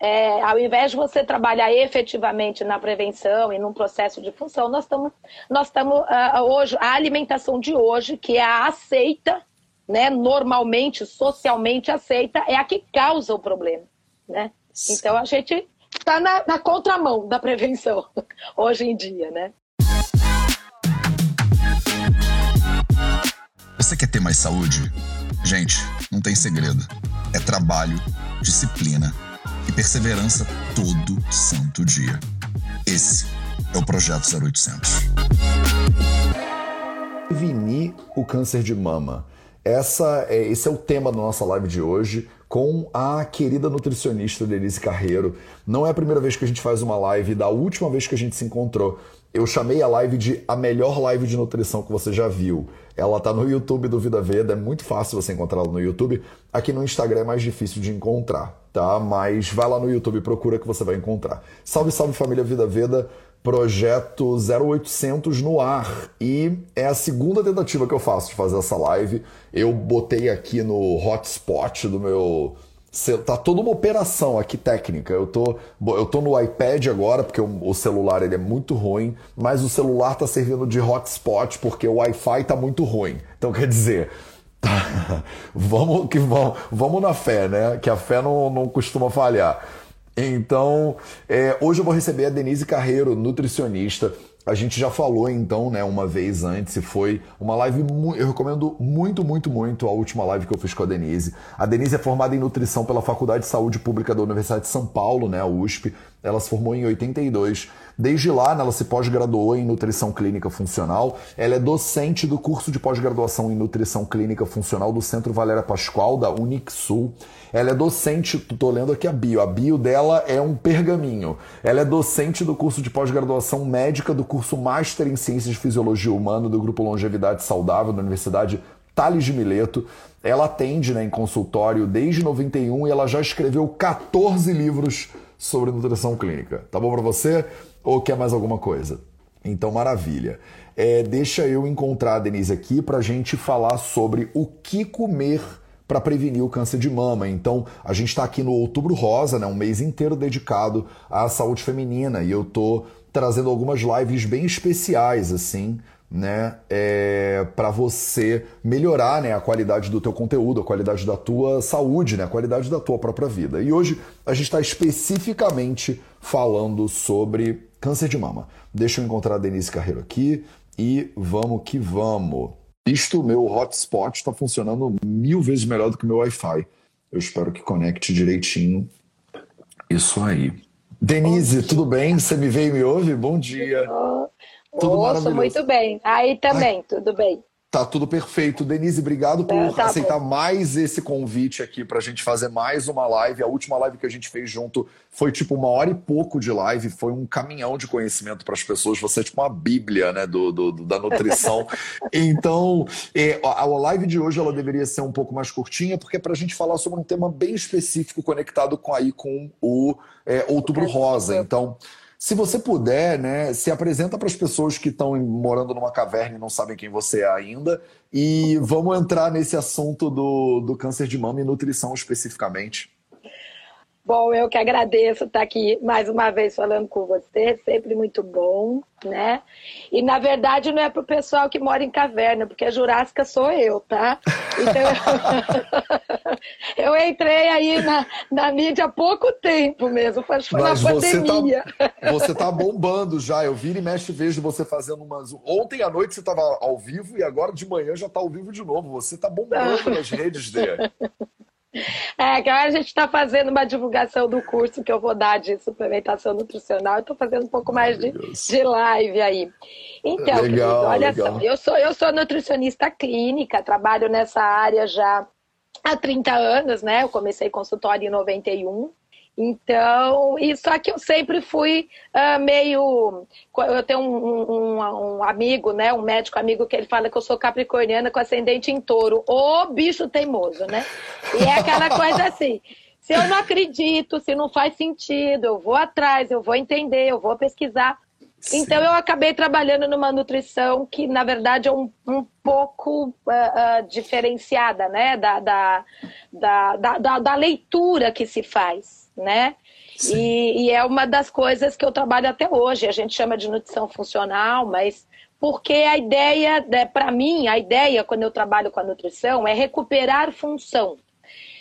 é, ao invés de você trabalhar efetivamente na prevenção e num processo de função, nós estamos nós estamos uh, hoje a alimentação de hoje que é a aceita, né, normalmente socialmente aceita, é a que causa o problema, né? Então a gente está na, na contramão da prevenção hoje em dia, né? Você quer ter mais saúde? Gente, não tem segredo. É trabalho, disciplina e perseverança todo santo dia. Esse é o Projeto 0800. Prevenir o câncer de mama. Essa é, esse é o tema da nossa live de hoje com a querida nutricionista Denise Carreiro. Não é a primeira vez que a gente faz uma live, da última vez que a gente se encontrou. Eu chamei a live de a melhor live de nutrição que você já viu. Ela tá no YouTube do Vida Veda, é muito fácil você encontrá-la no YouTube. Aqui no Instagram é mais difícil de encontrar, tá? Mas vai lá no YouTube, procura que você vai encontrar. Salve, salve família Vida Veda, projeto 0800 no ar. E é a segunda tentativa que eu faço de fazer essa live. Eu botei aqui no hotspot do meu Tá toda uma operação aqui técnica. Eu tô, eu tô no iPad agora, porque o, o celular ele é muito ruim, mas o celular tá servindo de hotspot porque o Wi-Fi tá muito ruim. Então quer dizer, tá, vamos que vamos, vamos na fé, né? Que a fé não, não costuma falhar. Então, é, hoje eu vou receber a Denise Carreiro, nutricionista. A gente já falou então, né, uma vez antes, e foi uma live. Eu recomendo muito, muito, muito a última live que eu fiz com a Denise. A Denise é formada em nutrição pela Faculdade de Saúde Pública da Universidade de São Paulo, né, a USP. Ela se formou em 82. Desde lá, né, ela se pós-graduou em nutrição clínica funcional. Ela é docente do curso de pós-graduação em nutrição clínica funcional do Centro Valéria Pascoal, da Unixul. Ela é docente, tô lendo aqui a bio. A bio dela é um pergaminho. Ela é docente do curso de pós-graduação médica do curso Master em Ciências de Fisiologia Humana do Grupo Longevidade Saudável da Universidade Tales de Mileto. Ela atende né, em consultório desde 91 e ela já escreveu 14 livros sobre nutrição clínica. Tá bom para você? Ou quer mais alguma coisa? Então, maravilha. É, deixa eu encontrar a Denise aqui para a gente falar sobre o que comer para prevenir o câncer de mama. Então, a gente está aqui no Outubro Rosa, né, um mês inteiro dedicado à saúde feminina, e eu tô trazendo algumas lives bem especiais assim, né, é, para você melhorar, né, a qualidade do teu conteúdo, a qualidade da tua saúde, né, a qualidade da tua própria vida. E hoje a gente está especificamente falando sobre câncer de mama. Deixa eu encontrar a Denise Carreiro aqui e vamos que vamos. Isto, meu hotspot está funcionando mil vezes melhor do que o meu Wi-Fi. Eu espero que conecte direitinho. Isso aí. Denise, tudo bem? Você me vê e me ouve? Bom dia. Tudo Ouço muito bem. Aí também, Ai. tudo bem. Tá tudo perfeito. Denise, obrigado por é, tá aceitar bom. mais esse convite aqui para a gente fazer mais uma live. A última live que a gente fez junto foi tipo uma hora e pouco de live, foi um caminhão de conhecimento para as pessoas. Você é tipo uma bíblia né, do, do da nutrição. então, é, a, a live de hoje ela deveria ser um pouco mais curtinha, porque é para a gente falar sobre um tema bem específico conectado com, aí, com o é, Outubro Rosa. Então. Se você puder, né, se apresenta para as pessoas que estão morando numa caverna e não sabem quem você é ainda. E vamos entrar nesse assunto do, do câncer de mama e nutrição especificamente. Bom, eu que agradeço estar aqui mais uma vez falando com você, sempre muito bom, né? E na verdade não é para o pessoal que mora em caverna, porque a Jurássica sou eu, tá? Então eu, entrei aí na, na mídia há pouco tempo mesmo, foi, foi Mas na pandemia. Você tá, você tá bombando já, eu viro e mexe vejo você fazendo umas. Ontem à noite você estava ao vivo e agora de manhã já está ao vivo de novo. Você tá bombando nas redes dele. É, que agora a gente está fazendo uma divulgação do curso que eu vou dar de suplementação nutricional. Estou fazendo um pouco mais de, de live aí. Então, legal, querido, olha legal. só, eu sou, eu sou nutricionista clínica, trabalho nessa área já há 30 anos, né? Eu comecei consultório em 91. Então, e só que eu sempre fui uh, meio. Eu tenho um, um, um, amigo, né? Um médico amigo que ele fala que eu sou capricorniana com ascendente em touro. Ô bicho teimoso, né? E é aquela coisa assim. Se eu não acredito, se não faz sentido, eu vou atrás, eu vou entender, eu vou pesquisar. Sim. Então eu acabei trabalhando numa nutrição que, na verdade, é um, um pouco uh, uh, diferenciada, né? Da, da, da, da, da leitura que se faz né? E, e, é uma das coisas que eu trabalho até hoje. A gente chama de nutrição funcional, mas porque a ideia, né, para mim, a ideia quando eu trabalho com a nutrição é recuperar função.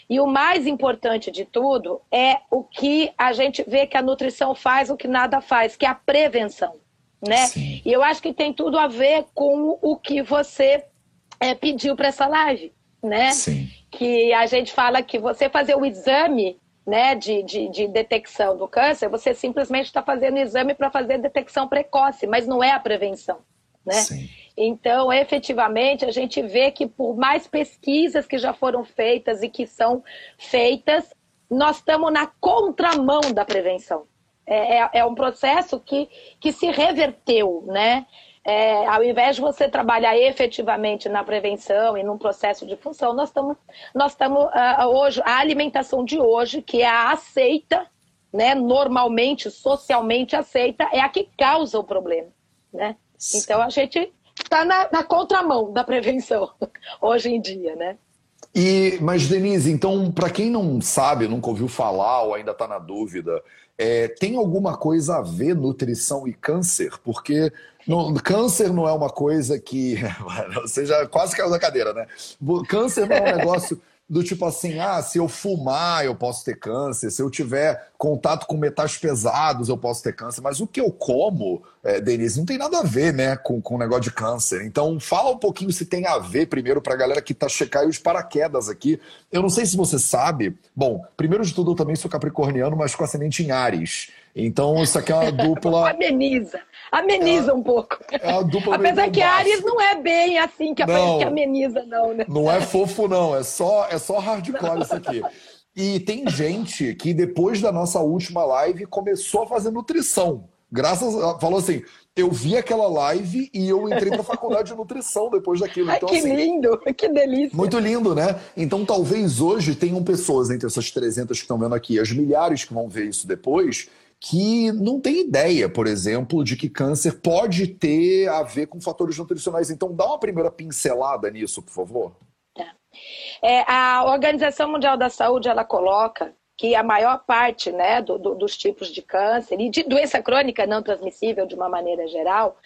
E o mais importante de tudo é o que a gente vê que a nutrição faz, o que nada faz, que é a prevenção. Né? Sim. E eu acho que tem tudo a ver com o que você é, pediu para essa live. Né? Sim. Que a gente fala que você fazer o exame né, de, de, de detecção do câncer, você simplesmente está fazendo exame para fazer detecção precoce, mas não é a prevenção. Né? Então, efetivamente, a gente vê que por mais pesquisas que já foram feitas e que são feitas, nós estamos na contramão da prevenção. É, é, é um processo que, que se reverteu, né? É, ao invés de você trabalhar efetivamente na prevenção e num processo de função, nós estamos nós estamos uh, hoje a alimentação de hoje que é a aceita, né, normalmente socialmente aceita, é a que causa o problema, né? Então a gente está na, na contramão da prevenção hoje em dia, né? E, mas, Denise, então, para quem não sabe, nunca ouviu falar ou ainda está na dúvida, é, tem alguma coisa a ver nutrição e câncer? Porque no, câncer não é uma coisa que. Você já quase caiu da cadeira, né? Câncer não é um negócio do tipo assim, ah, se eu fumar eu posso ter câncer, se eu tiver contato com metais pesados eu posso ter câncer, mas o que eu como, é, Denise, não tem nada a ver, né, com, com o negócio de câncer. Então fala um pouquinho se tem a ver primeiro para a galera que tá checar os paraquedas aqui. Eu não sei se você sabe, bom, primeiro de tudo eu também sou capricorniano, mas com ascendente em Ares. Então isso aqui é uma dupla... Ameniza. Ameniza é, um pouco. É a dupla Apesar que Ares não é bem assim que, não, que ameniza, não, né? Não é fofo, não. É só, é só hardcore isso aqui. E tem gente que depois da nossa última live começou a fazer nutrição. Graças a. Falou assim: eu vi aquela live e eu entrei para a faculdade de nutrição depois daquilo. Ai, então, que assim, lindo, que delícia. Muito lindo, né? Então, talvez hoje tenham pessoas entre essas 300 que estão vendo aqui, as milhares que vão ver isso depois, que não tem ideia, por exemplo, de que câncer pode ter a ver com fatores nutricionais. Então, dá uma primeira pincelada nisso, por favor. Tá. É, a Organização Mundial da Saúde ela coloca que a maior parte né, do, do, dos tipos de câncer e de doença crônica não transmissível de uma maneira geral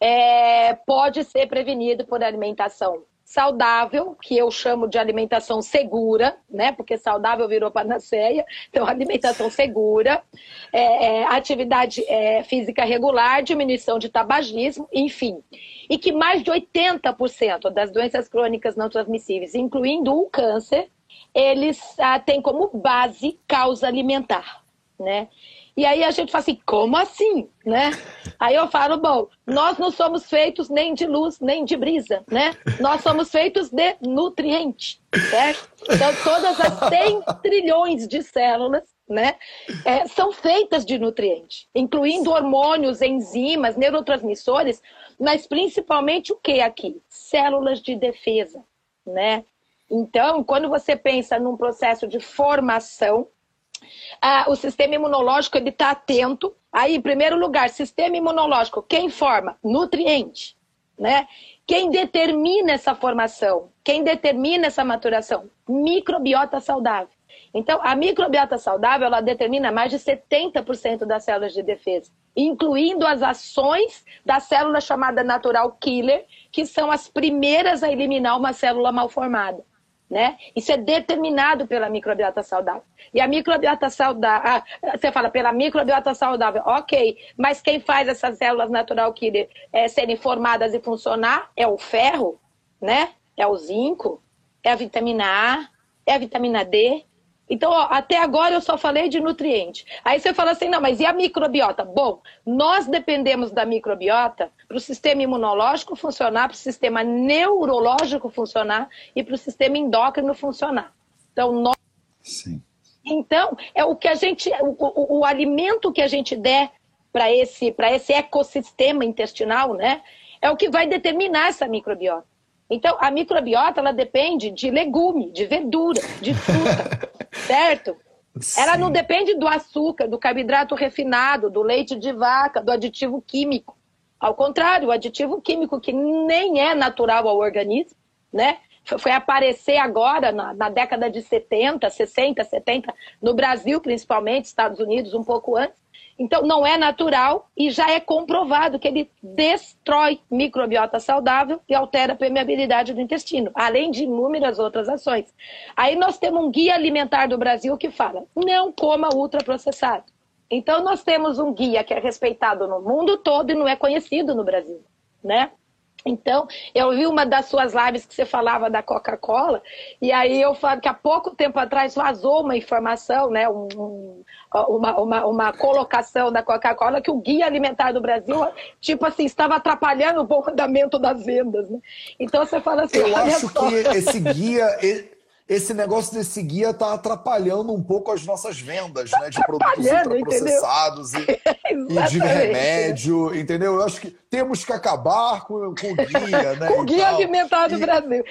é, pode ser prevenido por alimentação saudável, que eu chamo de alimentação segura, né? Porque saudável virou panaceia, então alimentação segura, é, é, atividade é, física regular, diminuição de tabagismo, enfim. E que mais de 80% das doenças crônicas não transmissíveis, incluindo o câncer, eles ah, têm como base causa alimentar, né? E aí a gente fala assim, como assim, né? Aí eu falo, bom, nós não somos feitos nem de luz, nem de brisa, né? Nós somos feitos de nutriente, certo? Então todas as 100 trilhões de células, né, é, são feitas de nutriente, incluindo hormônios, enzimas, neurotransmissores, mas principalmente o que aqui? Células de defesa, né? Então, quando você pensa num processo de formação, ah, o sistema imunológico ele está atento. Aí, em primeiro lugar, sistema imunológico, quem forma? Nutriente, né? Quem determina essa formação? Quem determina essa maturação? Microbiota saudável. Então, a microbiota saudável, ela determina mais de 70% das células de defesa, incluindo as ações da célula chamada natural killer, que são as primeiras a eliminar uma célula mal formada. Né? Isso é determinado pela microbiota saudável. E a microbiota saudável, ah, você fala pela microbiota saudável, ok, mas quem faz essas células natural killer é, serem formadas e funcionar é o ferro, né? É o zinco, é a vitamina A, é a vitamina D, então, ó, até agora eu só falei de nutriente. Aí você fala assim, não, mas e a microbiota? Bom, nós dependemos da microbiota para o sistema imunológico funcionar, para o sistema neurológico funcionar e para o sistema endócrino funcionar. Então, nós... Sim. Então, é o que a gente, o, o, o alimento que a gente der para esse, esse ecossistema intestinal, né, é o que vai determinar essa microbiota. Então, a microbiota, ela depende de legume, de verdura, de fruta, certo? Sim. Ela não depende do açúcar, do carboidrato refinado, do leite de vaca, do aditivo químico. Ao contrário, o aditivo químico, que nem é natural ao organismo, né? foi aparecer agora, na, na, década de 70, 60, 70, no Brasil principalmente, Estados Unidos um pouco antes. Então, não é natural e já é comprovado que ele destrói microbiota saudável e altera a permeabilidade do intestino, além de inúmeras outras ações. Aí nós temos um guia alimentar do Brasil que fala: não coma ultraprocessado. Então, nós temos um guia que é respeitado no mundo todo e não é conhecido no Brasil, né? Então, eu vi uma das suas lives que você falava da Coca-Cola, e aí eu falo que há pouco tempo atrás vazou uma informação, né, um, uma, uma, uma, colocação da Coca-Cola que o guia alimentar do Brasil, tipo assim, estava atrapalhando o bom andamento das vendas. Né? Então você fala assim. Eu acho só. que esse guia, esse negócio desse guia está atrapalhando um pouco as nossas vendas, tá né? De produtos ultraprocessados e, e, de remédio, entendeu? Eu acho que temos que acabar com, o guia, né? com o guia alimentar do e Brasil.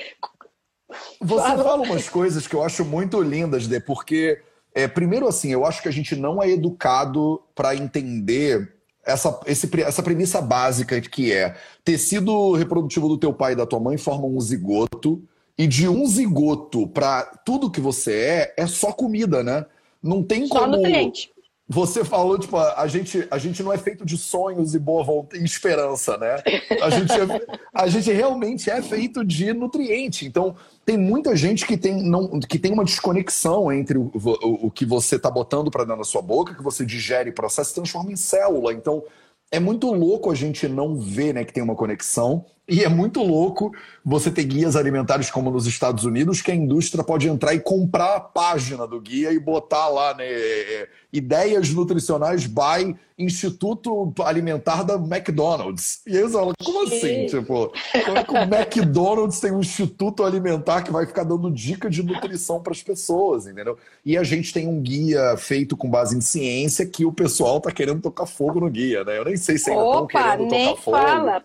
Você fala umas coisas que eu acho muito lindas, de porque é, primeiro assim, eu acho que a gente não é educado para entender essa, esse, essa premissa básica que é tecido reprodutivo do teu pai e da tua mãe forma um zigoto e de um zigoto para tudo que você é, é só comida, né? Não tem só como. Nutriente. Você falou, tipo, a gente, a gente não é feito de sonhos e boa vontade e esperança, né? A gente, é, a gente realmente é feito de nutriente. Então, tem muita gente que tem, não, que tem uma desconexão entre o, o, o que você está botando para dentro da sua boca, que você digere e processa, transforma em célula. Então, é muito louco a gente não ver né, que tem uma conexão. E é muito louco você ter guias alimentares como nos Estados Unidos, que a indústria pode entrar e comprar a página do guia e botar lá, né? Ideias nutricionais by Instituto Alimentar da McDonald's. E aí você fala, como assim? Tipo, como é que o McDonald's tem um instituto alimentar que vai ficar dando dica de nutrição para as pessoas, entendeu? E a gente tem um guia feito com base em ciência que o pessoal tá querendo tocar fogo no guia, né? Eu nem sei se ainda estão querendo tocar fogo. Fala.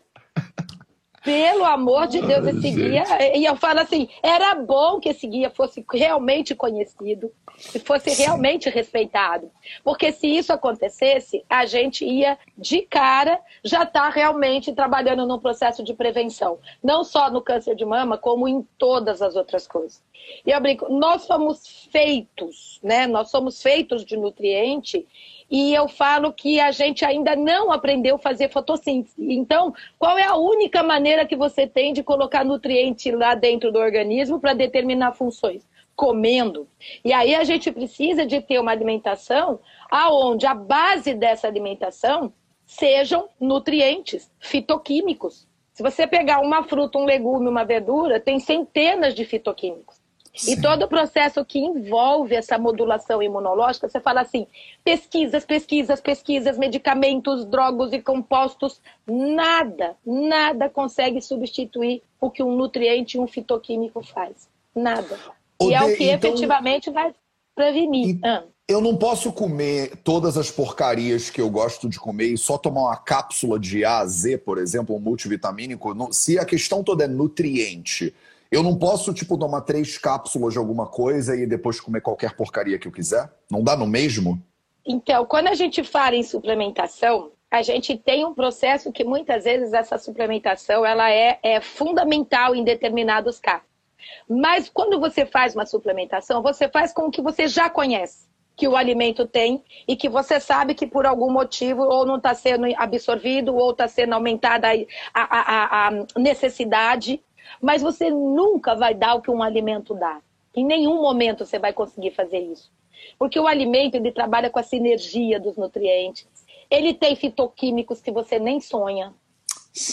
Pelo amor de Deus, esse guia. E eu falo assim: era bom que esse guia fosse realmente conhecido e fosse Sim. realmente respeitado. Porque se isso acontecesse, a gente ia de cara já estar tá realmente trabalhando num processo de prevenção. Não só no câncer de mama, como em todas as outras coisas. E eu brinco, nós somos feitos, né? Nós somos feitos de nutriente e eu falo que a gente ainda não aprendeu a fazer fotossíntese. Então, qual é a única maneira que você tem de colocar nutriente lá dentro do organismo para determinar funções? Comendo. E aí a gente precisa de ter uma alimentação aonde a base dessa alimentação sejam nutrientes fitoquímicos. Se você pegar uma fruta, um legume, uma verdura, tem centenas de fitoquímicos. Sim. E todo o processo que envolve essa modulação imunológica, você fala assim: pesquisas, pesquisas, pesquisas, medicamentos, drogas e compostos, nada, nada consegue substituir o que um nutriente e um fitoquímico faz. Nada. e é o que então... efetivamente vai prevenir. E... Ah. Eu não posso comer todas as porcarias que eu gosto de comer e só tomar uma cápsula de A a Z, por exemplo, um multivitamínico. Se a questão toda é nutriente, eu não posso, tipo, tomar três cápsulas de alguma coisa e depois comer qualquer porcaria que eu quiser? Não dá no mesmo? Então, quando a gente fala em suplementação, a gente tem um processo que muitas vezes essa suplementação ela é, é fundamental em determinados casos. Mas quando você faz uma suplementação, você faz com o que você já conhece que o alimento tem e que você sabe que por algum motivo ou não está sendo absorvido ou está sendo aumentada a, a, a, necessidade mas você nunca vai dar o que um alimento dá. Em nenhum momento você vai conseguir fazer isso. Porque o alimento ele trabalha com a sinergia dos nutrientes. Ele tem fitoquímicos que você nem sonha.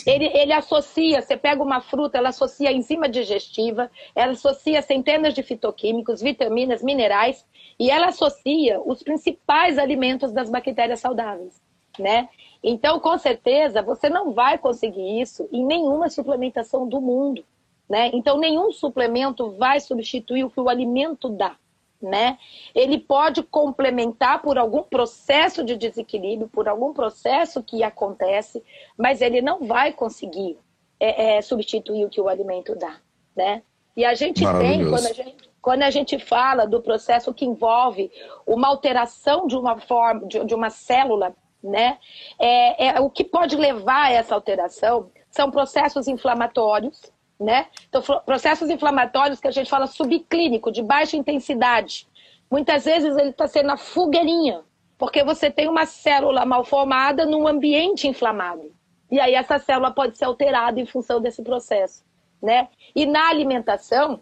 Ele, ele, associa, você pega uma fruta, ela associa a enzima digestiva, ela associa centenas de fitoquímicos, vitaminas, minerais, e ela associa os principais alimentos das bactérias saudáveis, né? Então, com certeza, você não vai conseguir isso em nenhuma suplementação do mundo. Né? Então, nenhum suplemento vai substituir o que o alimento dá. Né? Ele pode complementar por algum processo de desequilíbrio, por algum processo que acontece, mas ele não vai conseguir é, é, substituir o que o alimento dá. Né? E a gente tem, quando a gente, quando a gente fala do processo que envolve uma alteração de uma forma, de, de uma célula né? É, é, o que pode levar a essa alteração são processos inflamatórios, né? Então, processos inflamatórios que a gente fala subclínico, de baixa intensidade. Muitas vezes ele está sendo a fogueirinha, porque você tem uma célula mal formada num ambiente inflamado. E aí essa célula pode ser alterada em função desse processo, né? E na alimentação,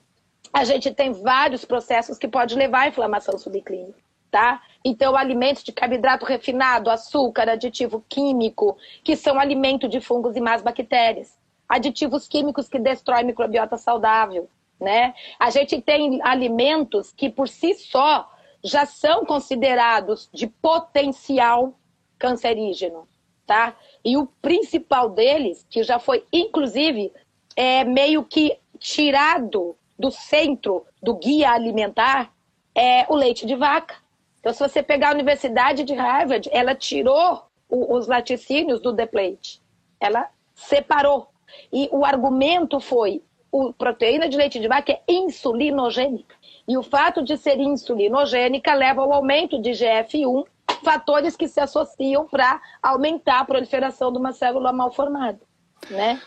a gente tem vários processos que podem levar à inflamação subclínica, tá? Então, alimentos de carboidrato refinado, açúcar, aditivo químico, que são alimento de fungos e más bactérias. Aditivos químicos que destroem microbiota saudável, né? A gente tem alimentos que, por si só, já são considerados de potencial cancerígeno, tá? E o principal deles, que já foi, inclusive, é meio que tirado do centro do guia alimentar, é o leite de vaca. Então, se você pegar a Universidade de Harvard, ela tirou o, os laticínios do deplete. Ela separou. E o argumento foi: a proteína de leite de vaca é insulinogênica. E o fato de ser insulinogênica leva ao aumento de GF1, fatores que se associam para aumentar a proliferação de uma célula mal formada. Né?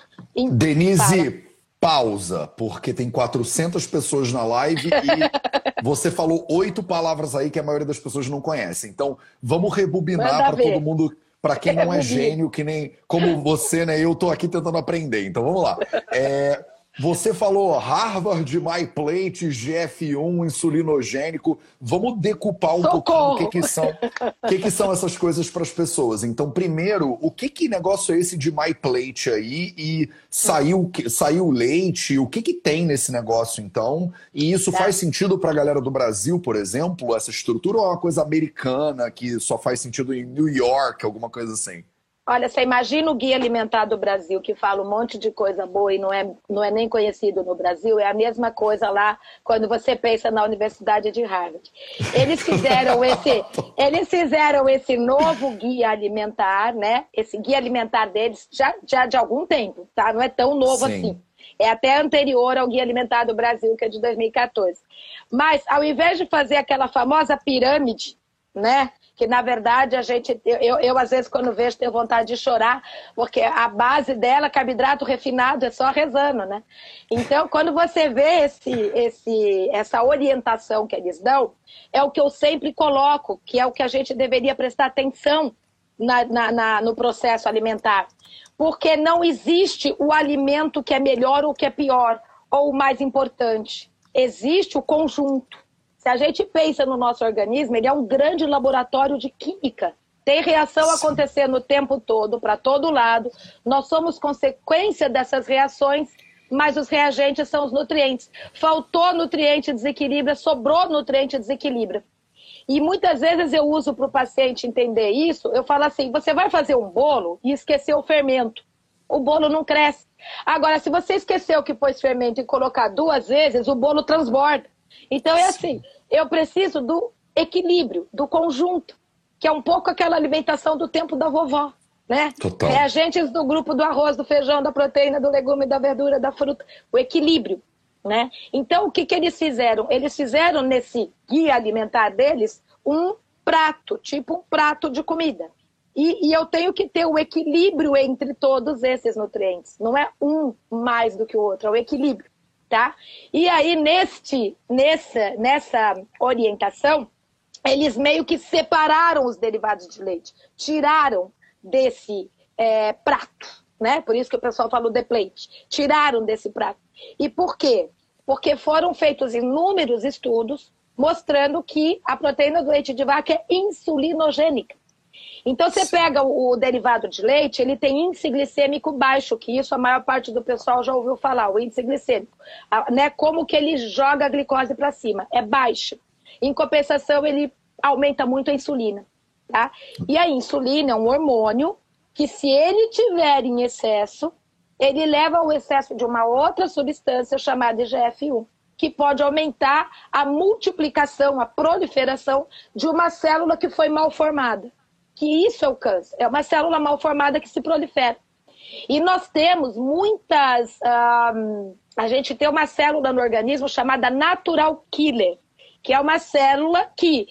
Denise, pausa, porque tem 400 pessoas na live e você falou oito palavras aí que a maioria das pessoas não conhece. Então, vamos rebobinar para todo mundo, para quem não é gênio, que nem como você, né? Eu tô aqui tentando aprender. Então, vamos lá. É, você falou Harvard, MyPlate, GF1, insulinogênico. Vamos decupar um Socorro. pouquinho o que, que são, o que, que são essas coisas para as pessoas. Então, primeiro, o que, que negócio é esse de MyPlate aí? E saiu, saiu leite? O que, que tem nesse negócio, então? E isso tá. faz sentido para a galera do Brasil, por exemplo, essa estrutura, ou é uma coisa americana que só faz sentido em New York, alguma coisa assim? Olha, você imagina o Guia Alimentar do Brasil, que fala um monte de coisa boa e não é, não é nem conhecido no Brasil, é a mesma coisa lá quando você pensa na Universidade de Harvard. Eles fizeram esse, eles fizeram esse novo guia alimentar, né? Esse guia alimentar deles já, já de algum tempo, tá? Não é tão novo Sim. assim. É até anterior ao Guia Alimentar do Brasil, que é de 2014. Mas, ao invés de fazer aquela famosa pirâmide, né? Que na verdade a gente, eu, eu às vezes quando vejo tenho vontade de chorar, porque a base dela, carboidrato refinado, é só rezando, né? Então, quando você vê esse, esse, essa orientação que eles dão, é o que eu sempre coloco, que é o que a gente deveria prestar atenção na, na, na, no processo alimentar. Porque não existe o alimento que é melhor ou que é pior, ou o mais importante. Existe o conjunto. Se a gente pensa no nosso organismo, ele é um grande laboratório de química. Tem reação Sim. acontecendo o tempo todo, para todo lado. Nós somos consequência dessas reações, mas os reagentes são os nutrientes. Faltou nutriente desequilíbrio, sobrou nutriente desequilíbrio. E muitas vezes eu uso para o paciente entender isso, eu falo assim: você vai fazer um bolo e esqueceu o fermento. O bolo não cresce. Agora, se você esqueceu que pôs fermento e colocar duas vezes, o bolo transborda. Então é assim, eu preciso do equilíbrio, do conjunto, que é um pouco aquela alimentação do tempo da vovó. Né? Total. Reagentes do grupo do arroz, do feijão, da proteína, do legume, da verdura, da fruta. O equilíbrio. Né? Então, o que, que eles fizeram? Eles fizeram nesse guia alimentar deles um prato, tipo um prato de comida. E, e, eu tenho que ter o equilíbrio entre todos esses nutrientes. Não é um mais do que o outro, é o equilíbrio tá? E aí, neste, nessa, nessa orientação, eles meio que separaram os derivados de leite, tiraram desse é, prato, né? Por isso que o pessoal fala de plate, tiraram desse prato. E por quê? Porque foram feitos inúmeros estudos mostrando que a proteína do leite de vaca é insulinogênica. Então, você pega o, derivado de leite, ele tem índice glicêmico baixo, que isso a maior parte do pessoal já ouviu falar, o índice glicêmico. A, né, como que ele joga a glicose para cima? É baixo. Em compensação, ele aumenta muito a insulina. Tá? E a insulina é um hormônio que, se ele tiver em excesso, ele leva ao excesso de uma outra substância chamada IGF-1, que pode aumentar a multiplicação, a proliferação de uma célula que foi mal formada que isso é o câncer. É uma célula mal formada que se prolifera. E nós temos muitas. A gente tem uma célula no organismo chamada natural killer, que é uma célula que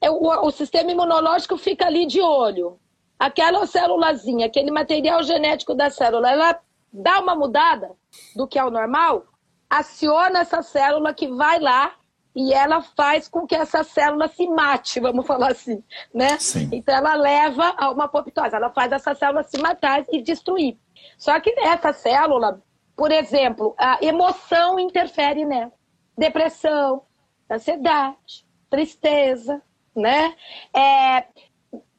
é o, o sistema imunológico fica ali de olho. Aquela célulazinha, aquele material genético da célula, ela dá uma mudada do que é o normal, aciona essa célula que vai lá e ela faz com que essa célula se mate, vamos falar assim, né? Sim. Então ela leva a uma apoptose, ela faz essa célula se matar e destruir. Só que essa célula, por exemplo, a emoção interfere nela. Depressão, ansiedade, tristeza, né? É,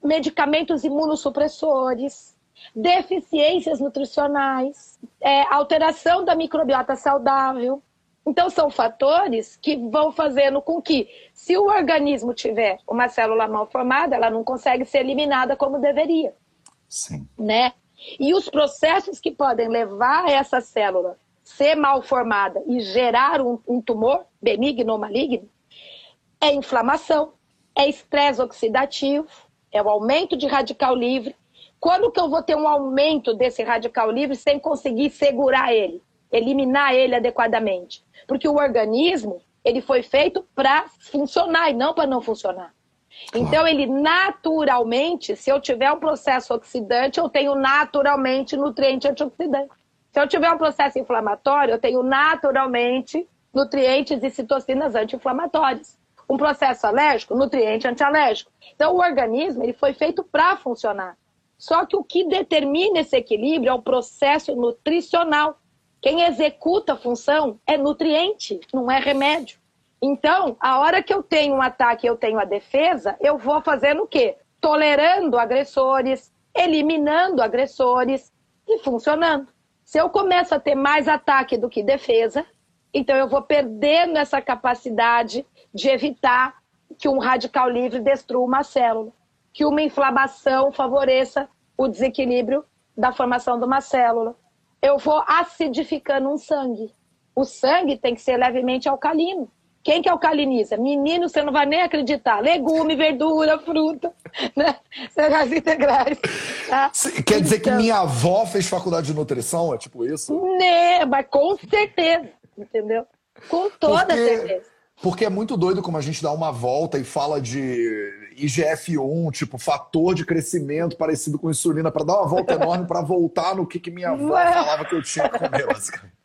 medicamentos imunossupressores, deficiências nutricionais, é, alteração da microbiota saudável. Então, são fatores que vão fazendo com que, se o organismo tiver uma célula mal formada, ela não consegue ser eliminada como deveria. Sim. Né? E os processos que podem levar essa célula ser mal formada e gerar um, um tumor benigno ou maligno é inflamação, é estresse oxidativo, é o aumento de radical livre. Quando que eu vou ter um aumento desse radical livre sem conseguir segurar ele, eliminar ele adequadamente? Porque o organismo, ele foi feito para funcionar e não para não funcionar. Então, ele naturalmente, se eu tiver um processo oxidante, eu tenho naturalmente nutriente antioxidante. Se eu tiver um processo inflamatório, eu tenho naturalmente nutrientes e citocinas anti-inflamatórias. Um processo alérgico, nutriente antialérgico. Então, o organismo ele foi feito para funcionar. Só que o que determina esse equilíbrio é o processo nutricional. Quem executa a função é nutriente, não é remédio. Então, a hora que eu tenho um ataque eu tenho a defesa, eu vou fazendo o quê? Tolerando agressores, eliminando agressores e funcionando. Se eu começo a ter mais ataque do que defesa, então eu vou perdendo essa capacidade de evitar que um radical livre destrua uma célula, que uma inflamação favoreça o desequilíbrio da formação de uma célula. Eu vou acidificando um sangue. O sangue tem que ser levemente alcalino. Quem que alcaliniza? Menino, você não vai nem acreditar. Legume, verdura, fruta, né? Cereais integrais. Tá? Quer dizer então, que minha avó fez faculdade de nutrição? É tipo isso? Né, mas com certeza, entendeu? Com toda Porque... certeza. Porque é muito doido como a gente dá uma volta e fala de IGF-1, tipo, fator de crescimento parecido com insulina, para dar uma volta enorme para voltar no que, que minha avó falava que eu tinha que comer, basicamente.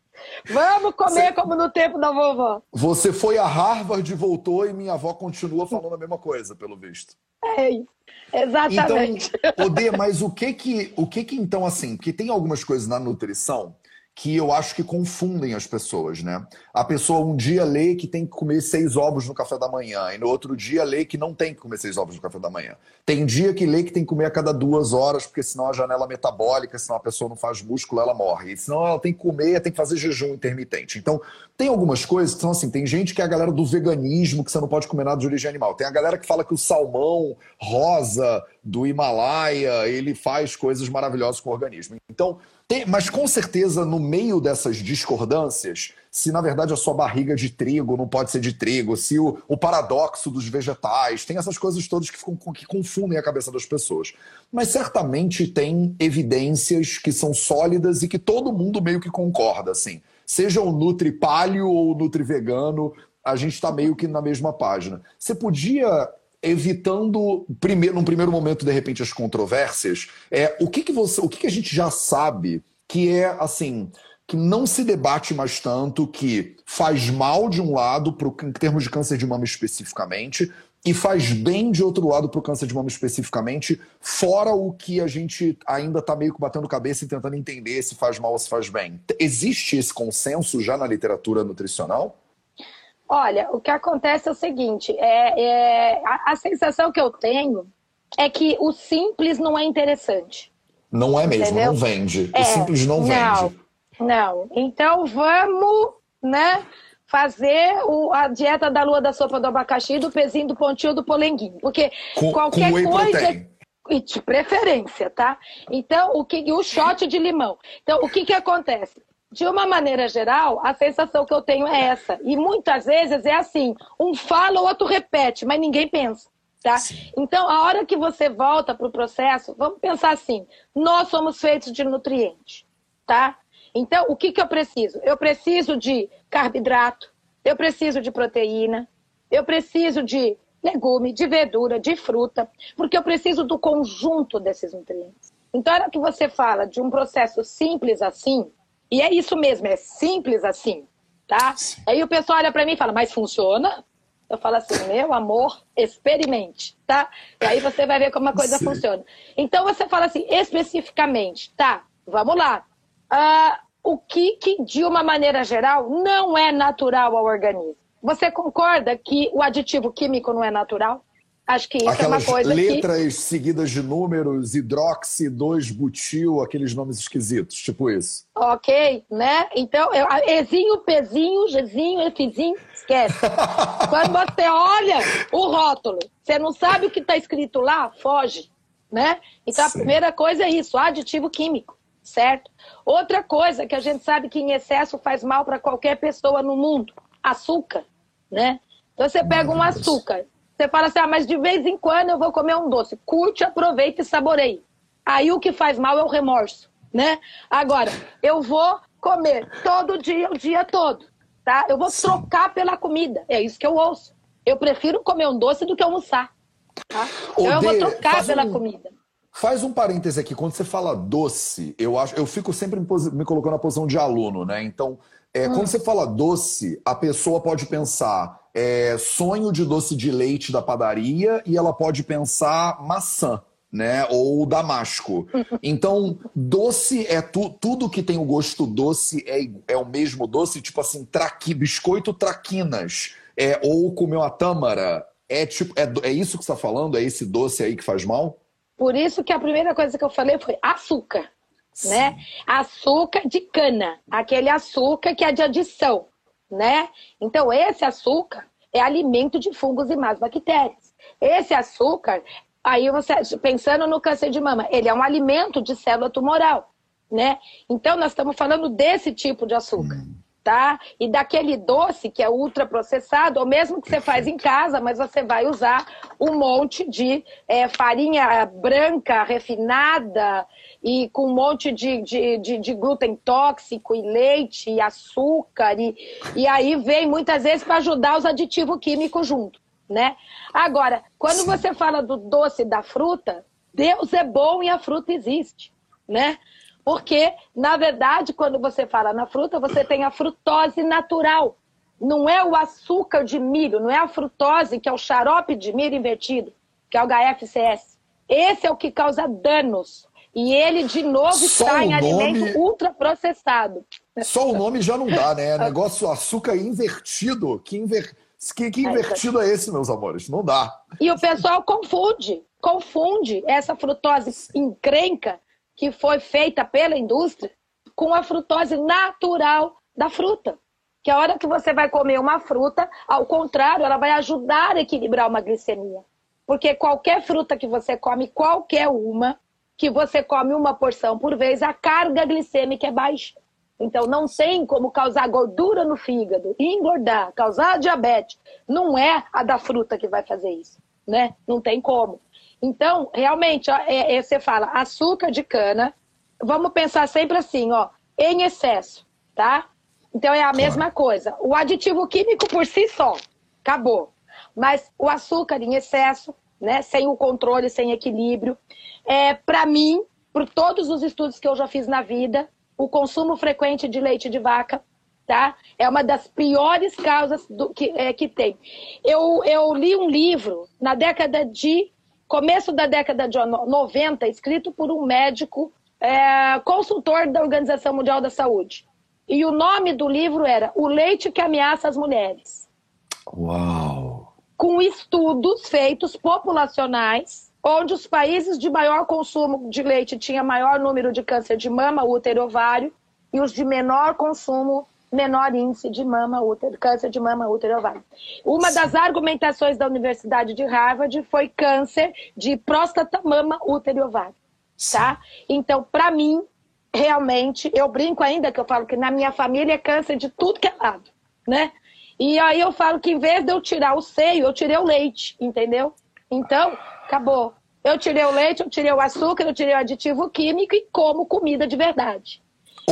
Vamos comer Você... como no tempo da vovó. Você foi a Harvard e voltou e minha avó continua falando a mesma coisa, pelo visto. É isso. Exatamente. Então, Odê, mas o que que, o que que então assim, porque tem algumas coisas na nutrição que eu acho que confundem as pessoas, né? A pessoa um dia lê que tem que comer seis ovos no café da manhã, e no outro dia lê que não tem que comer seis ovos no café da manhã. Tem dia que lê que tem que comer a cada duas horas, porque senão a janela metabólica, senão a pessoa não faz músculo, ela morre. E senão ela tem que comer, tem que fazer jejum intermitente. Então, tem algumas coisas que são assim, tem gente que é a galera do veganismo, que você não pode comer nada de origem animal. Tem a galera que fala que o salmão rosa do Himalaia, ele faz coisas maravilhosas com o organismo. Então, tem, mas com certeza, no meio dessas discordâncias, se na verdade a sua barriga é de trigo não pode ser de trigo, se o, o paradoxo dos vegetais, tem essas coisas todas que, ficam, que confundem a cabeça das pessoas. Mas certamente tem evidências que são sólidas e que todo mundo meio que concorda, assim. Seja o Nutri Paleo ou o Nutri Vegano, a gente está meio que na mesma página. Você podia evitando primeiro, num primeiro momento de repente as controvérsias, é o que que você, o que que a gente já sabe que é assim que não se debate mais tanto que faz mal de um lado pro, em termos de câncer de mama especificamente e faz bem de outro lado para o câncer de mama especificamente, fora o que a gente ainda está meio que batendo cabeça e tentando entender se faz mal ou se faz bem. Existe esse consenso já na literatura nutricional? Olha, o que acontece é o seguinte: é, é a, a, sensação que eu tenho é que o simples não é interessante. Não é mesmo, entendeu? não vende. É, o simples não, não vende. Não. Então vamos, né? Fazer o, a dieta da lua da sopa do abacaxi, do pezinho, do pontinho, do polenguinho. Porque com, qualquer com coisa. E de preferência, tá? Então, o que o shot de limão. Então, o que que acontece? de uma maneira geral, a sensação que eu tenho é essa. E muitas vezes é assim: um fala, o outro repete, mas ninguém pensa. Tá? Então, a hora que você volta para o processo, vamos pensar assim: nós somos feitos de nutrientes. Tá? Então, o que, que eu preciso? Eu preciso de carboidrato, eu preciso de proteína, eu preciso de legume, de verdura, de fruta, porque eu preciso do conjunto desses nutrientes. Então, a hora que você fala de um processo simples assim, E é isso mesmo, é simples assim, tá? Aí o pessoal olha para mim e fala, mas funciona? Eu falo assim, meu amor, experimente, tá? E aí você vai ver como a coisa Sim. funciona. Então você fala assim, especificamente, tá? Vamos lá. Uh, o que, que, de uma maneira geral, não é natural ao organismo? Você concorda que o aditivo químico não é natural? Acho que isso Aquelas é uma coisa letras que... seguidas de números, hidroxi, 2-butil, aqueles nomes esquisitos, tipo isso. Ok, né? Então, eu, Ezinho, Pzinho, Gzinho, Fzinho, esquece. Quando você olha o rótulo, você não sabe o que está escrito lá, foge, né? Então, Sim. a primeira coisa é isso, aditivo químico, certo? Outra coisa que a gente sabe que em excesso faz mal para qualquer pessoa no mundo, açúcar, né? Então, você pega um açúcar você fala assim, ah, mas de vez em quando eu vou comer um doce. Curte, aproveita e saboreie. Aí o que faz mal é o remorso, né? Agora, eu vou comer todo dia, o dia todo, tá? Eu vou trocar pela comida. É isso que eu ouço. Eu prefiro comer um doce do que almoçar, tá? Então eu vou trocar pela comida. Faz um parêntese aqui, quando você fala doce, eu acho, eu fico sempre me colocando na posição de aluno, né? Então, é, hum. quando você fala doce, a pessoa pode pensar é, sonho de doce de leite da padaria e ela pode pensar maçã. Né? Ou damasco. Então, doce é tu, tudo que tem o gosto doce é, é o mesmo doce, tipo assim, traqui, biscoito traquinas, é, ou comer uma tâmara. É, tipo, é, é isso que você está falando? É esse doce aí que faz mal? Por isso que a primeira coisa que eu falei foi açúcar. Né? Açúcar de cana, aquele açúcar que é de adição né? Então, esse açúcar é alimento de fungos e más bactérias. Esse açúcar, aí você, pensando no câncer de mama, ele é um alimento de célula tumoral, né? Então, nós estamos falando desse tipo de açúcar. Hum. Tá? E daquele doce que é ultraprocessado, ou mesmo que você faz em casa, mas você vai usar um monte de é, farinha branca refinada, e com um monte de, de, de, de glúten tóxico e leite e açúcar. E, e aí vem muitas vezes para ajudar os aditivos químicos junto. Né? Agora, quando você fala do doce da fruta, Deus é bom e a fruta existe. Né? Porque, na verdade, quando você fala na fruta, você tem a frutose natural. Não é o açúcar de milho, não é a frutose, que é o xarope de milho invertido, que é o HFCS. Esse é o que causa danos e ele, de novo, Só está em nome... alimento ultraprocessado. Só o nome já não dá, né? Negócio açúcar invertido. Que, inver... que, que invertido é esse, meus amores? Não dá. E o pessoal confunde, confunde essa frutose encrenca que foi feita pela indústria com a frutose natural da fruta. Que a hora que você vai comer uma fruta, ao contrário, ela vai ajudar a equilibrar uma glicemia. Porque qualquer fruta que você come, qualquer uma, que você come uma porção por vez, a carga glicêmica é baixa. Então, não tem como causar gordura no fígado, engordar, causar diabetes. Não é a da fruta que vai fazer isso, né? Não tem como. Então, realmente, ó, é, é, você fala açúcar de cana, vamos pensar sempre assim, ó, em excesso, tá? Então, é a mesma coisa. O aditivo químico por si só, acabou. Mas o açúcar em excesso, né, sem o controle, sem equilíbrio, é, para mim, por todos os estudos que eu já fiz na vida, o consumo frequente de leite de vaca tá? É uma das piores causas do, que, é, que tem. Eu, eu li um livro na década de. Começo da década de 90, escrito por um médico é, consultor da Organização Mundial da Saúde. E o nome do livro era O Leite que Ameaça as Mulheres. Uau! Com estudos feitos populacionais onde os países de maior consumo de leite tinham maior número de câncer de mama, útero e ovário, e os de menor consumo, menor índice de mama, útero, câncer de mama, útero e ovário. Uma Sim. das argumentações da Universidade de Harvard foi câncer de próstata, mama, útero e ovário. Tá? Então, para mim, realmente, eu brinco ainda que eu falo que na minha família é câncer de tudo que é lado, né? E aí eu falo que em vez de eu tirar o seio, eu tirei o leite, entendeu? Então, acabou. Eu tirei o leite, eu tirei o açúcar, eu tirei o aditivo químico e como comida de verdade.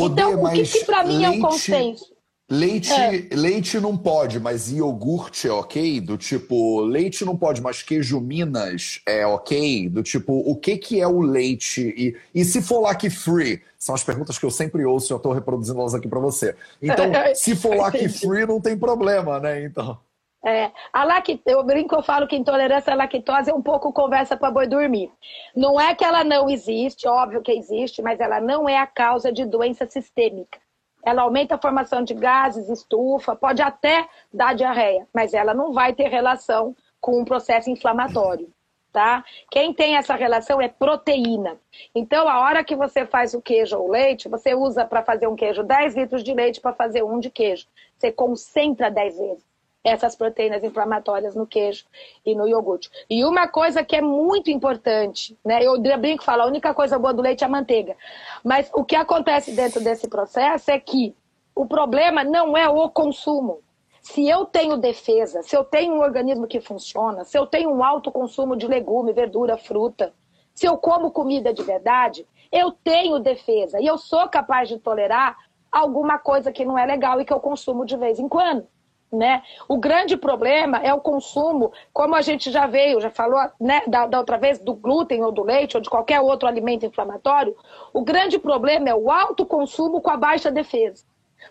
Então, o que, que para mim é o consenso? Leite, é. leite não pode, mas iogurte é ok? Do tipo, leite não pode, mas queijo Minas é ok? Do tipo, o que, que é o leite? E, e se for lucky free? São as perguntas que eu sempre ouço e eu estou reproduzindo elas aqui para você. Então, se for lucky free, não tem problema, né? Então. É, a lactose, eu brinco, eu falo que intolerância à lactose é um pouco conversa para boi dormir. Não é que ela não existe, óbvio que existe, mas ela não é a causa de doença sistêmica ela aumenta a formação de gases, estufa, pode até dar diarreia, mas ela não vai ter relação com um processo inflamatório. Tá? Quem tem essa relação é proteína. Então, a hora que você faz o queijo ou leite, você usa para fazer um queijo 10 litros de leite para fazer um de queijo. Você concentra 10 vezes essas proteínas inflamatórias no queijo e no iogurte. E uma coisa que é muito importante, né? Eu brinco falo, a única coisa boa do leite é a manteiga. Mas o que acontece dentro desse processo é que o problema não é o consumo. Se eu tenho defesa, se eu tenho um organismo que funciona, se eu tenho um alto consumo de legume, verdura, fruta, se eu como comida de verdade, eu tenho defesa e eu sou capaz de tolerar alguma coisa que não é legal e que eu consumo de vez em quando. Né? O grande problema é o consumo, como a gente já veio, já falou né, da, da, outra vez, do glúten ou do leite ou de qualquer outro alimento inflamatório. O grande problema é o alto consumo com a baixa defesa.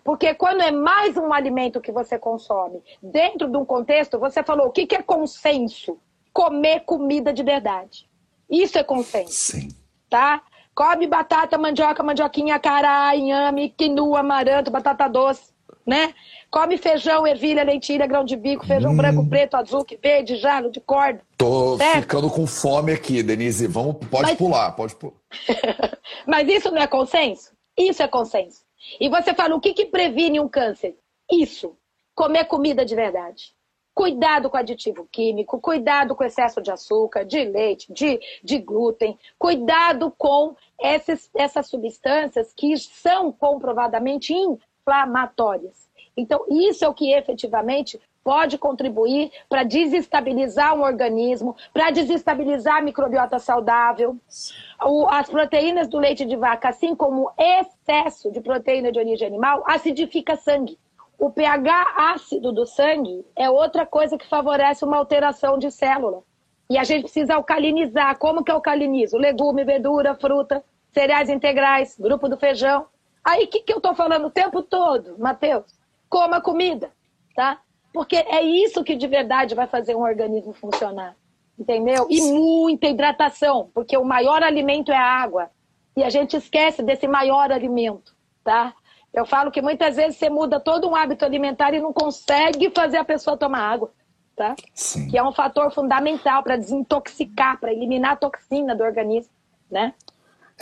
Porque quando é mais um alimento que você consome, dentro de um contexto, você falou o que, que é consenso? Comer comida de verdade. Isso é consenso. Sim. Tá? Come batata, mandioca, mandioquinha, cará, inhame, quinua, amaranto, batata doce, né? Come feijão, ervilha, lentilha, grão de bico, feijão hum. branco, preto, azul, verde, jalo, de corda. Tô certo? ficando com fome aqui, Denise. Vamos, pode Mas... pular, pode pular. Mas isso não é consenso? Isso é consenso. E você fala, o que, que previne um câncer? Isso. Comer comida de verdade. Cuidado com aditivo químico, cuidado com excesso de açúcar, de leite, de, de glúten, cuidado com essas, essas substâncias que são comprovadamente inflamatórias. Então, isso é o que efetivamente pode contribuir para desestabilizar um organismo, para desestabilizar a microbiota saudável. As proteínas do leite de vaca, assim como o excesso de proteína de origem animal, acidifica sangue. O pH ácido do sangue é outra coisa que favorece uma alteração de célula. E a gente precisa alcalinizar. Como que alcaliniza? Legume, verdura, fruta, cereais integrais, grupo do feijão. Aí o que, que eu estou falando o tempo todo, Matheus? coma comida, tá? Porque é isso que de verdade vai fazer um organismo funcionar, entendeu? E muita hidratação, porque o maior alimento é a água. E a gente esquece desse maior alimento, tá? Eu falo que muitas vezes você muda todo um hábito alimentar e não consegue fazer a pessoa tomar água, tá? Sim. Que é um fator fundamental para desintoxicar, para eliminar a toxina do organismo, né?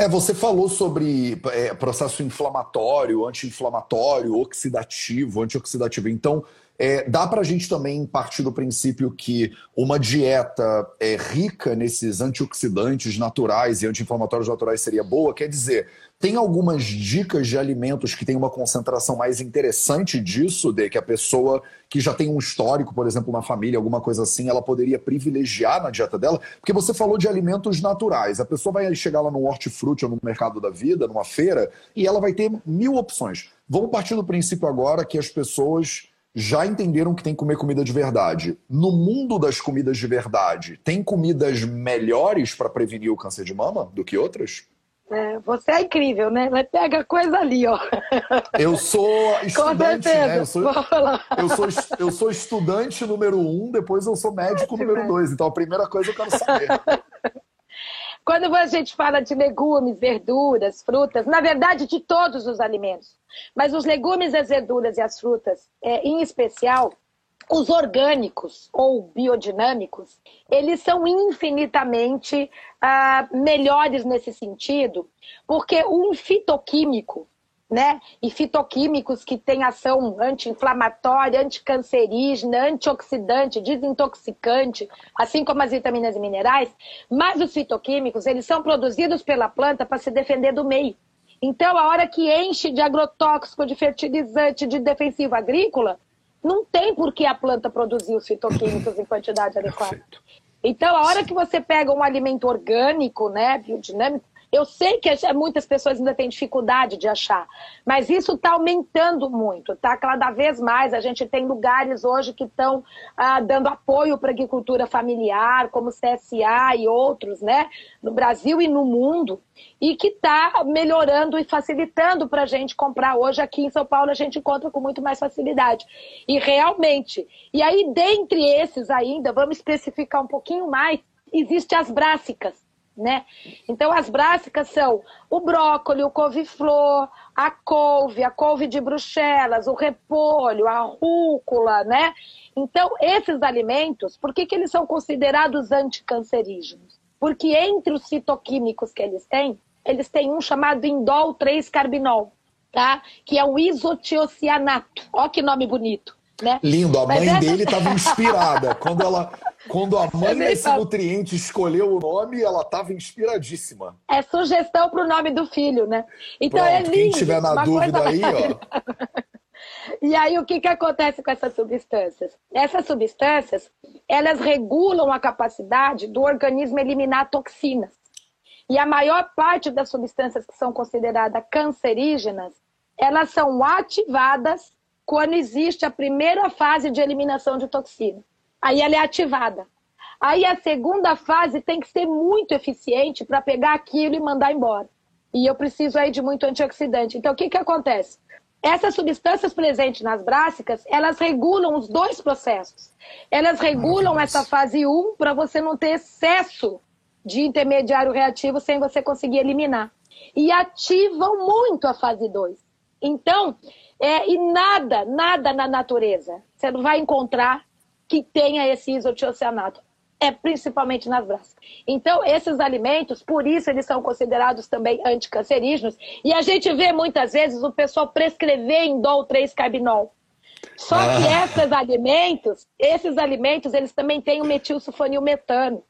É, você falou sobre é, processo inflamatório, anti-inflamatório, oxidativo, antioxidativo. Então, é, dá para a gente também partir do princípio que uma dieta é, rica nesses antioxidantes naturais e anti-inflamatórios naturais seria boa? Quer dizer, tem algumas dicas de alimentos que tem uma concentração mais interessante disso, de que a pessoa que já tem um histórico, por exemplo, na família, alguma coisa assim, ela poderia privilegiar na dieta dela? Porque você falou de alimentos naturais. A pessoa vai chegar lá no hortifruti ou no mercado da vida, numa feira, e ela vai ter mil opções. Vamos partir do princípio agora que as pessoas já entenderam que tem que comer comida de verdade. No mundo das comidas de verdade, tem comidas melhores para prevenir o câncer de mama do que outras? É, você é incrível, né? Mas pega coisa ali, ó. Eu sou estudante, né? Eu sou, eu, sou, eu sou estudante número um, depois eu sou médico número dois. Então a primeira coisa eu quero saber. Quando a gente fala de legumes, verduras, frutas, na verdade de todos os alimentos, mas os legumes, as verduras e as frutas, é, em especial, os orgânicos ou biodinâmicos, eles são infinitamente ah, melhores nesse sentido, porque um fitoquímico, né, e fitoquímicos que têm ação anti-inflamatória, anticancerígena, antioxidante, desintoxicante, assim como as vitaminas e minerais, mas os fitoquímicos, eles são produzidos pela planta para se defender do meio. Então, a hora que enche de agrotóxico, de fertilizante, de defensivo agrícola, não tem por que a planta produzir os fitoquímicos em quantidade adequada. Então, a hora que você pega um alimento orgânico, né, biodinâmico, Eu sei que muitas pessoas ainda têm dificuldade de achar, mas isso está aumentando muito, tá? Cada vez mais a gente tem lugares hoje que estão ah, dando apoio para agricultura familiar, como CSA e outros, né? No Brasil e no mundo, e que está melhorando e facilitando para a gente comprar. Hoje aqui em São Paulo a gente encontra com muito mais facilidade. E realmente, e aí dentre esses ainda, vamos especificar um pouquinho mais, existem as brássicas. Né? Então, as brássicas são o brócolis, o couve-flor, a couve, a couve de Bruxelas, o repolho, a rúcula, né? Então, esses alimentos, por que, que eles são considerados anticancerígenos? Porque entre os fitoquímicos que eles têm, eles têm um chamado indol 3-carbinol, tá? Que é um isotiocianato. Olha que nome bonito. Né? Lindo, a mãe essa... dele estava inspirada. Quando ela, quando a mãe desse nutriente escolheu o nome, ela estava inspiradíssima. É sugestão para o nome do filho, né? Então Pronto, é lindo. Quem tiver na dúvida coisa... aí, ó. E aí, o que, que acontece com essas substâncias? Essas substâncias, elas regulam a capacidade do organismo eliminar toxinas. E a maior parte das substâncias que são consideradas cancerígenas, elas são ativadas quando existe a primeira fase de eliminação de toxina. Aí ela é ativada. Aí a segunda fase tem que ser muito eficiente para pegar aquilo e mandar embora. E eu preciso aí de muito antioxidante. Então, o que, que acontece? Essas substâncias presentes nas brássicas, elas regulam os dois processos. Elas regulam Nossa. essa fase 1 para você não ter excesso de intermediário reativo sem você conseguir eliminar. E ativam muito a fase 2. Então, é, e nada, nada na natureza você não vai encontrar que tenha esse isotiocianato é principalmente nas braças. Então, esses alimentos, por isso eles são considerados também anticancerígenos. E a gente vê muitas vezes o pessoal prescrever indol 3-carbinol. Só ah. que esses alimentos, esses alimentos, eles também têm o metilsulfonilmetano.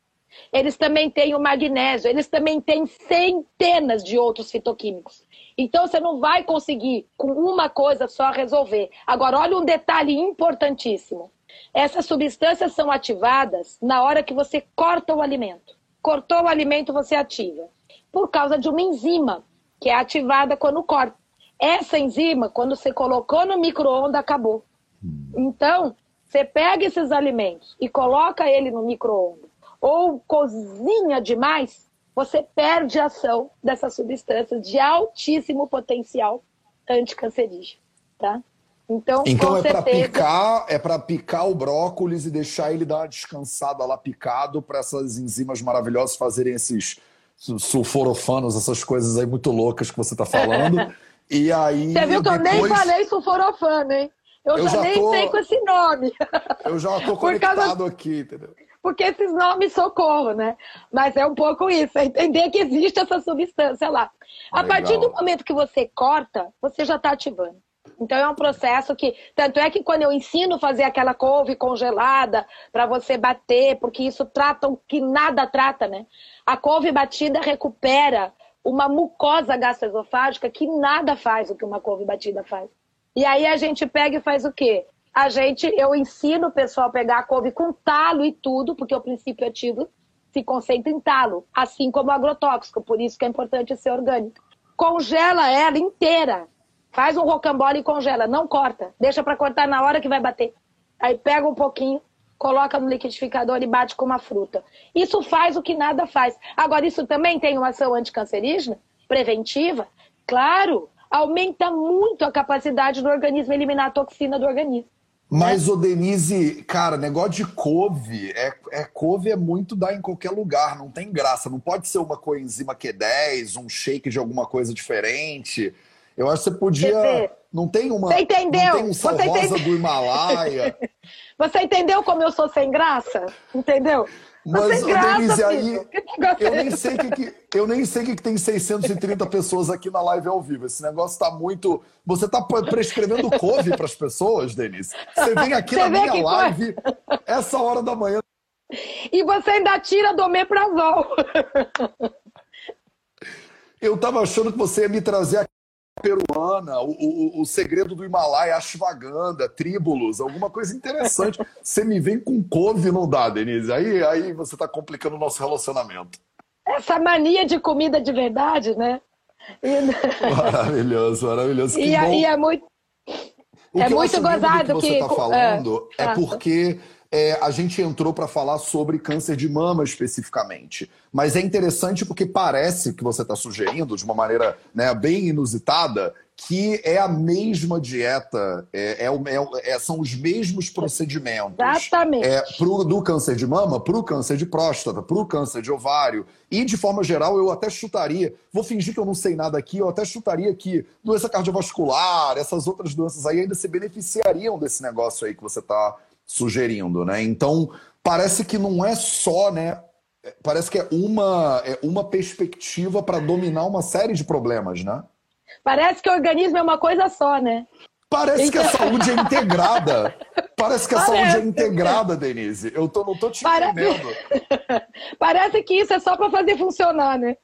Eles também têm o magnésio, eles também têm centenas de outros fitoquímicos. Então você não vai conseguir com uma coisa só resolver. Agora, olha um detalhe importantíssimo. Essas substâncias são ativadas na hora que você corta o alimento. Cortou o alimento, você ativa. Por causa de uma enzima, que é ativada quando corta. Essa enzima, quando você colocou no micro-ondas, acabou. Então, você pega esses alimentos e coloca ele no micro-ondas, ou cozinha demais, você perde a ação dessas substâncias de altíssimo potencial anticancerígeno, tá? Então, então é para picar, é para picar o brócolis e deixar ele dar uma descansada lá picado para essas enzimas maravilhosas fazerem esses sulforofanos, essas coisas aí muito loucas que você está falando. e aí Você viu que depois... eu nem falei sulforofano, hein? Eu, eu já, já, nem tô... sei com esse nome. Eu já estou conectado causa... aqui, entendeu? Porque esses nomes socorro, né? Mas é um pouco isso, é entender que existe essa substância lá. A Legal. partir do momento que você corta, você já está ativando. Então é um processo que, tanto é que quando eu ensino a fazer aquela couve congelada para você bater, porque isso trata o que nada trata, né? A couve batida recupera uma mucosa gastroesofágica que nada faz o que uma couve batida faz. E aí a gente pega e faz o quê? A gente, eu ensino o pessoal a pegar a couve com talo e tudo, porque o princípio ativo se concentra em talo, assim como o agrotóxico, por isso que é importante ser orgânico. Congela ela inteira, Faz um rocambole e congela, não corta. Deixa para cortar na hora que vai bater. Aí pega um pouquinho, coloca no liquidificador e bate com uma fruta. Isso faz o que nada faz. Agora, isso também tem uma ação anticancerígena, preventiva? Claro, aumenta muito a capacidade do organismo eliminar a toxina do organismo. Mas, o Denise, cara, negócio de couve, é, é couve é muito dar em qualquer lugar, não tem graça. Não pode ser uma coenzima Q10, um shake de alguma coisa diferente. Eu acho que você podia. Não tem uma. Você entendeu? Não tem um sal você rosa do Himalaia. você entendeu como eu sou sem graça? Entendeu? Mas, Denise, aí, eu nem sei que, que eu nem sei que, que tem 630 pessoas aqui na live ao vivo. Esse negócio está muito. Você está prescrevendo couve para as pessoas, Denise. Você vem aqui você na minha live, foi? essa hora da manhã. E você ainda tira do Meprazol. Eu estava achando que você ia me trazer aqui peruana, o, o, o, segredo do Himalaia, ashwagandha, tríbulos, alguma coisa interessante. Você me vem com couve, não dá, Denise. Aí, aí você está complicando o nosso relacionamento. essa mania de comida de verdade, né? E... Maravilhoso, maravilhoso. E, e, é muito. O é muito gozado que. você está falando é, é porque é, a gente entrou para falar sobre câncer de mama especificamente. Mas é interessante porque parece que você está sugerindo, de uma maneira né, bem inusitada, que é a mesma dieta, é, é, é, é são os mesmos procedimentos. Exatamente. É, pro, do câncer de mama para o câncer de próstata, para o câncer de ovário. E, de forma geral, eu até chutaria, vou fingir que eu não sei nada aqui, eu até chutaria que doença cardiovascular, essas outras doenças aí ainda se beneficiariam desse negócio aí que você está sugerindo, né? Então, parece que não é só, né? Parece que é uma, é uma perspectiva para dominar uma série de problemas, né? Parece que o organismo é uma coisa só, né? Parece então... que a então- saúde é integrada. Parece que a Parece. saúde é integrada, Denise. Eu tô, não tô te Parece... entendendo. Parece que isso é só para fazer funcionar, né?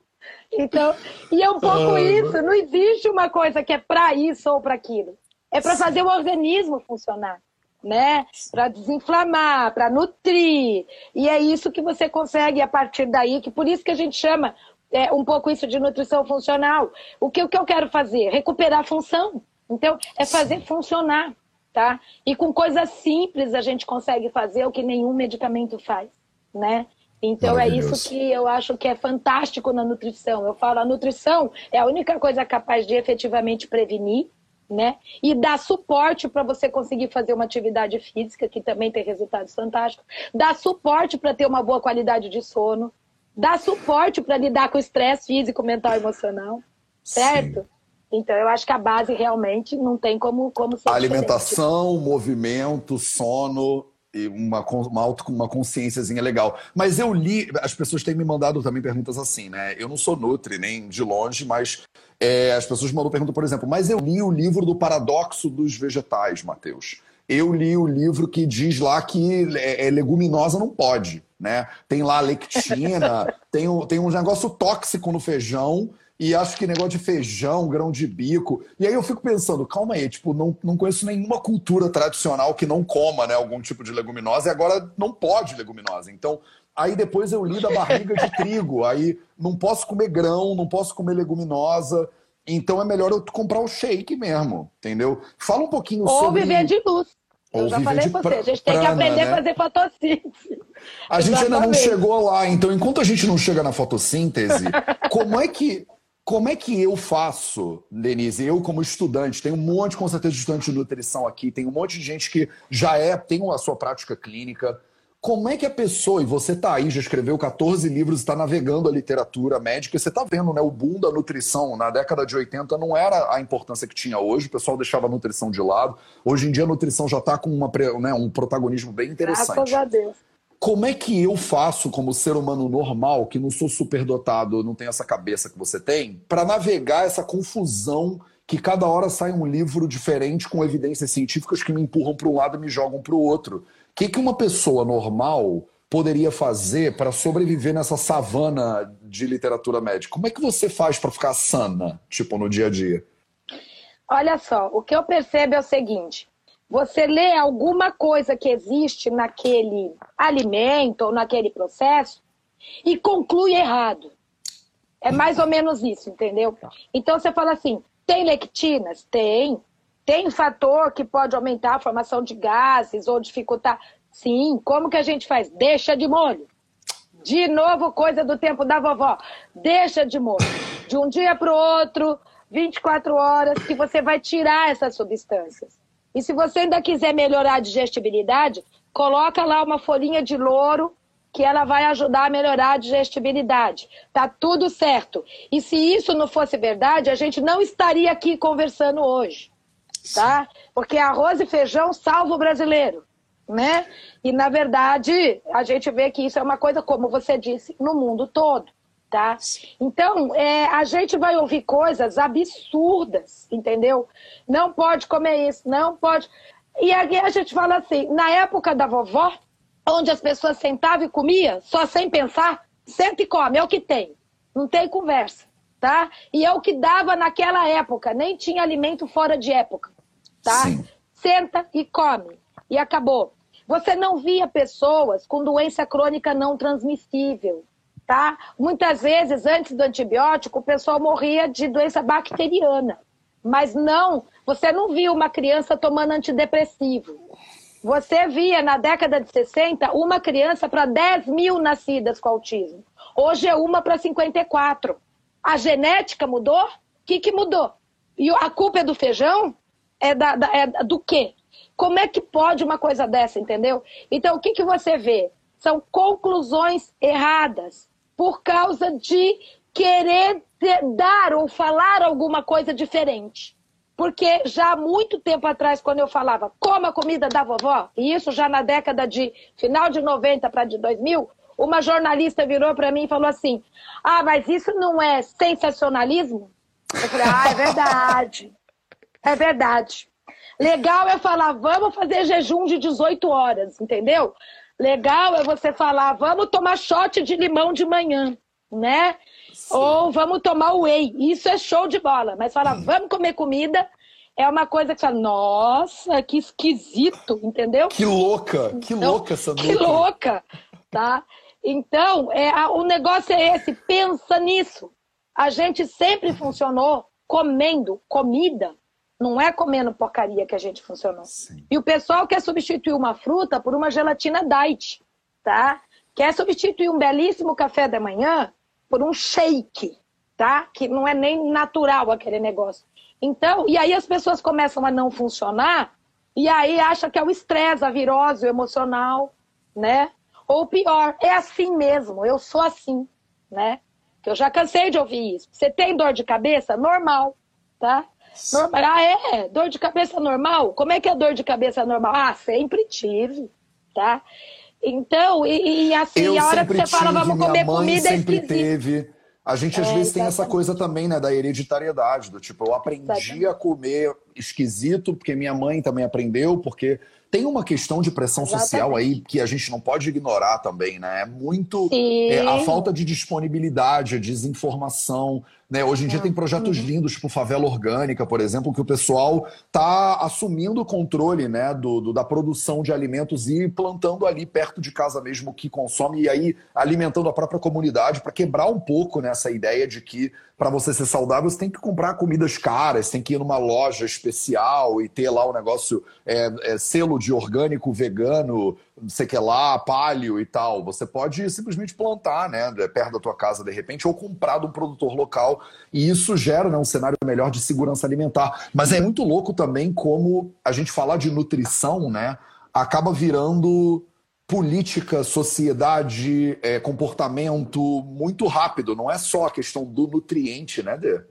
Então, e é um pouco isso. Não existe uma coisa que é para isso ou para aquilo. É para fazer o organismo funcionar, né? Para desinflamar, para nutrir. E é isso que você consegue a partir daí, que por isso que a gente chama é, um pouco isso de nutrição funcional. O que, o que eu quero fazer? Recuperar a função. Então, é fazer funcionar, tá? E com coisas simples a gente consegue fazer o que nenhum medicamento faz, né? Então é isso que eu acho que é fantástico na nutrição. Eu falo, a nutrição é a única coisa capaz de efetivamente prevenir, né? E dar suporte para você conseguir fazer uma atividade física, que também tem resultados fantásticos, dar suporte para ter uma boa qualidade de sono, dá suporte para lidar com o estresse físico, mental e emocional, certo? Sim. Então, eu acho que a base realmente não tem como, como ser Alimentação, diferente. movimento, sono e uma, uma, auto, uma consciênciazinha legal. Mas eu li, as pessoas têm me mandado também perguntas assim, né? Eu não sou Nutri, nem de longe, mas é, as pessoas me mandam pergunta, por exemplo, mas eu li o livro do Paradoxo dos Vegetais, Matheus. Eu li o livro que diz lá que é, é leguminosa não pode né? Tem lá lectina, tem, um, tem um negócio tóxico no feijão, e acho que negócio de feijão, grão de bico. E aí eu fico pensando, calma aí, tipo, não, não conheço nenhuma cultura tradicional que não coma né, algum tipo de leguminosa, e agora não pode leguminosa. Então, aí depois eu li da barriga de trigo, aí não posso comer grão, não posso comer leguminosa. Então é melhor eu comprar o shake mesmo, entendeu? Fala um pouquinho Ou sobre. Ou viver de luz. Eu já falei pra você, a gente tem que aprender né? a fazer fotossíntese. A gente ainda não chegou lá, então enquanto a gente não chega na fotossíntese, como é que como é que eu faço, Denise? Eu, como estudante, tenho um monte, com certeza, de estudante de nutrição aqui, tem um monte de gente que já é, tem a sua prática clínica. Como é que a pessoa, e você está aí, já escreveu 14 livros, está navegando a literatura médica, você está vendo né, o boom da nutrição na década de 80 não era a importância que tinha hoje, o pessoal deixava a nutrição de lado. Hoje em dia a nutrição já está com uma, né, um protagonismo bem interessante. Graças a Deus. Como é que eu faço, como ser humano normal, que não sou superdotado, não tenho essa cabeça que você tem, para navegar essa confusão que cada hora sai um livro diferente com evidências científicas que me empurram para um lado e me jogam para o outro? Que, que uma pessoa normal poderia fazer para sobreviver nessa savana de literatura médica? Como é que você faz para ficar sana, tipo, no dia a dia? Olha só, o que eu percebo é o seguinte: você lê alguma coisa que existe naquele alimento ou naquele processo e conclui errado. É mais ou menos isso, entendeu? Então você fala assim: tem lectinas? Tem. Tem fator que pode aumentar a formação de gases ou dificultar? Sim. Como que a gente faz? Deixa de molho. De novo, coisa do tempo da vovó. Deixa de molho. De um dia para o outro, 24 horas, que você vai tirar essas substâncias. E se você ainda quiser melhorar a digestibilidade, coloca lá uma folhinha de louro que ela vai ajudar a melhorar a digestibilidade. Tá tudo certo. E se isso não fosse verdade, a gente não estaria aqui conversando hoje tá? Porque arroz e feijão salva o brasileiro, né? E na verdade a gente vê que isso é uma coisa, como você disse, no mundo todo, tá? Então é, a gente vai ouvir coisas absurdas, entendeu? Não pode comer isso, não pode. E aqui a gente fala assim, na época da vovó, onde as pessoas sentavam e comiam, só sem pensar, senta e come, é o que tem. Não tem conversa, tá? E é o que dava naquela época, nem tinha alimento fora de época tá? Sim. Senta e come. E acabou. Você não via pessoas com doença crônica não transmissível. tá? Muitas vezes, antes do antibiótico, o pessoal morria de doença bacteriana. Mas não, você não viu uma criança tomando antidepressivo. Você via na década de 60 uma criança para 10 mil nascidas com autismo. Hoje é uma para 54. A genética mudou? O que, que mudou? E a culpa é do feijão? É, da, da, é do quê? Como é que pode uma coisa dessa, entendeu? Então, o que, que você vê? São conclusões erradas por causa de querer dar ou falar alguma coisa diferente. Porque já há muito tempo atrás, quando eu falava coma a comida da vovó, e isso já na década de final de 90 para de 2000, uma jornalista virou para mim e falou assim: Ah, mas isso não é sensacionalismo? Eu falei: Ah, é verdade. É verdade. Legal é falar, vamos fazer jejum de 18 horas, entendeu? Legal é você falar, vamos tomar shot de limão de manhã, né? Sim. Ou vamos tomar whey. Isso é show de bola. Mas falar, hum. vamos comer comida, é uma coisa que você fala, nossa, que esquisito, entendeu? Que louca, que então, louca essa Que louca, tá? Então, é, a, o negócio é esse, pensa nisso. A gente sempre funcionou comendo comida não é comendo porcaria que a gente funcionou. Sim. E o pessoal quer substituir uma fruta por uma gelatina diet, tá? Quer substituir um belíssimo café da manhã por um shake, tá? Que não é nem natural aquele negócio. Então, e aí as pessoas começam a não funcionar e aí acha que é o estresse, a virose, o emocional, né? Ou pior, é assim mesmo, eu sou assim, né? Que eu já cansei de ouvir isso. Você tem dor de cabeça? Normal, tá? Normal. Ah, é? Dor de cabeça normal? Como é que é dor de cabeça normal? Ah, sempre tive, tá? Então, e, e assim, eu a hora que você fala, vamos comer comida, é sempre teve. A gente às é, vezes exatamente. tem essa coisa também, né, da hereditariedade, do tipo, eu aprendi exatamente. a comer esquisito, porque minha mãe também aprendeu, porque tem uma questão de pressão Exatamente. social aí que a gente não pode ignorar também, né? É muito é, a falta de disponibilidade, a desinformação. Né? Hoje em dia tem projetos uhum. lindos, tipo Favela Orgânica, por exemplo, que o pessoal está assumindo o controle né, do, do, da produção de alimentos e plantando ali perto de casa mesmo o que consome e aí alimentando a própria comunidade para quebrar um pouco nessa né, ideia de que para você ser saudável, você tem que comprar comidas caras, tem que ir numa loja especial e ter lá o negócio é, é, selo de orgânico, vegano, não sei o que lá, palio e tal. Você pode simplesmente plantar, né, perto da tua casa de repente, ou comprar de um produtor local. E isso gera né, um cenário melhor de segurança alimentar. Mas é muito louco também como a gente falar de nutrição, né, acaba virando política, sociedade, é, comportamento muito rápido. Não é só a questão do nutriente, né, Dê?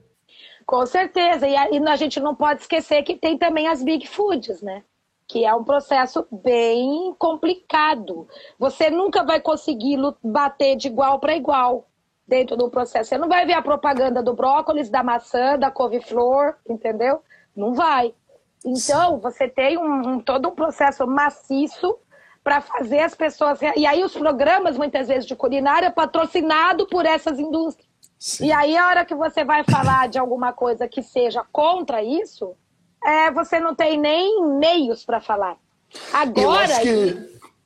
Com certeza. E a, gente não pode esquecer que tem também as big foods, né? Que é um processo bem complicado. Você nunca vai conseguir bater de igual para igual dentro do processo. Você não vai ver a propaganda do brócolis, da maçã, da couve-flor, entendeu? Não vai. Então, você tem um, um, todo um processo maciço para fazer as pessoas. E aí os programas, muitas vezes, de culinária, patrocinado por essas indústrias. Sim. E aí, a hora que você vai falar de alguma coisa que seja contra isso, é, você não tem nem meios para falar. Agora.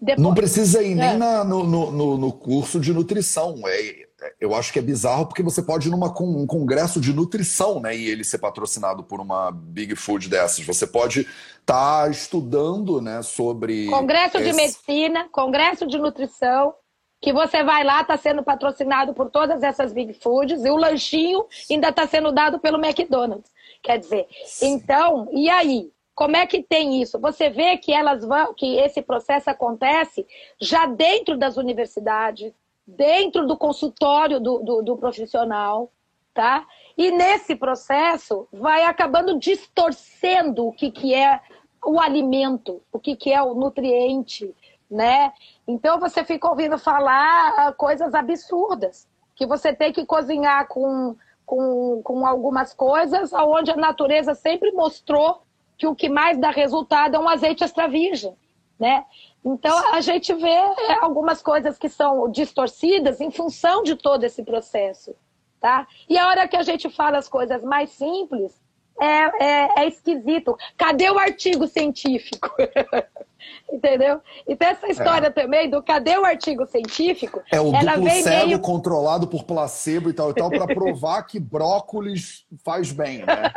Depois... Não precisa ir nem é. na, no, no, no, curso de nutrição. É, eu acho que é bizarro porque você pode ir num um congresso de nutrição, né? E ele ser patrocinado por uma big food dessas. Você pode estar tá estudando, né, sobre. Congresso esse... de medicina, congresso de nutrição, que você vai lá, está sendo patrocinado por todas essas big foods, e o lanchinho ainda está sendo dado pelo McDonald's. Quer dizer, Sim. então, e aí? Como é que tem isso? Você vê que elas vão, que esse processo acontece já dentro das universidades, dentro do consultório do, do, do profissional, tá? E nesse processo vai acabando distorcendo o que, que é o alimento, o que, que é o nutriente, né? Então você fica ouvindo falar coisas absurdas, que você tem que cozinhar com, com, com algumas coisas, onde a natureza sempre mostrou que o que mais dá resultado é um azeite extra virgem, né? Então, a gente vê é, algumas coisas que são distorcidas em função de todo esse processo. Tá? E a hora que a gente fala as coisas mais simples, é, é, é esquisito. Cadê o artigo científico? Entendeu? Então, essa história é. também do cadê o artigo científico? É o ela duplo cego meio... controlado por placebo e tal e tal, para provar que brócolis faz bem, né?